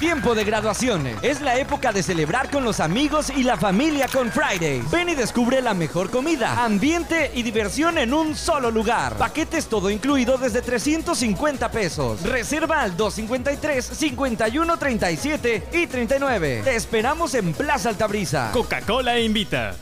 tiempo de graduaciones. Es la época de celebrar con los amigos y la familia con Fridays. Ven y descubre la mejor comida, ambiente y diversión en un solo lugar. Paquetes todo incluido desde 350 pesos. Reserva al 253 51 37 y 39. Te esperamos en Plaza Altabrisa. Coca-Cola invita.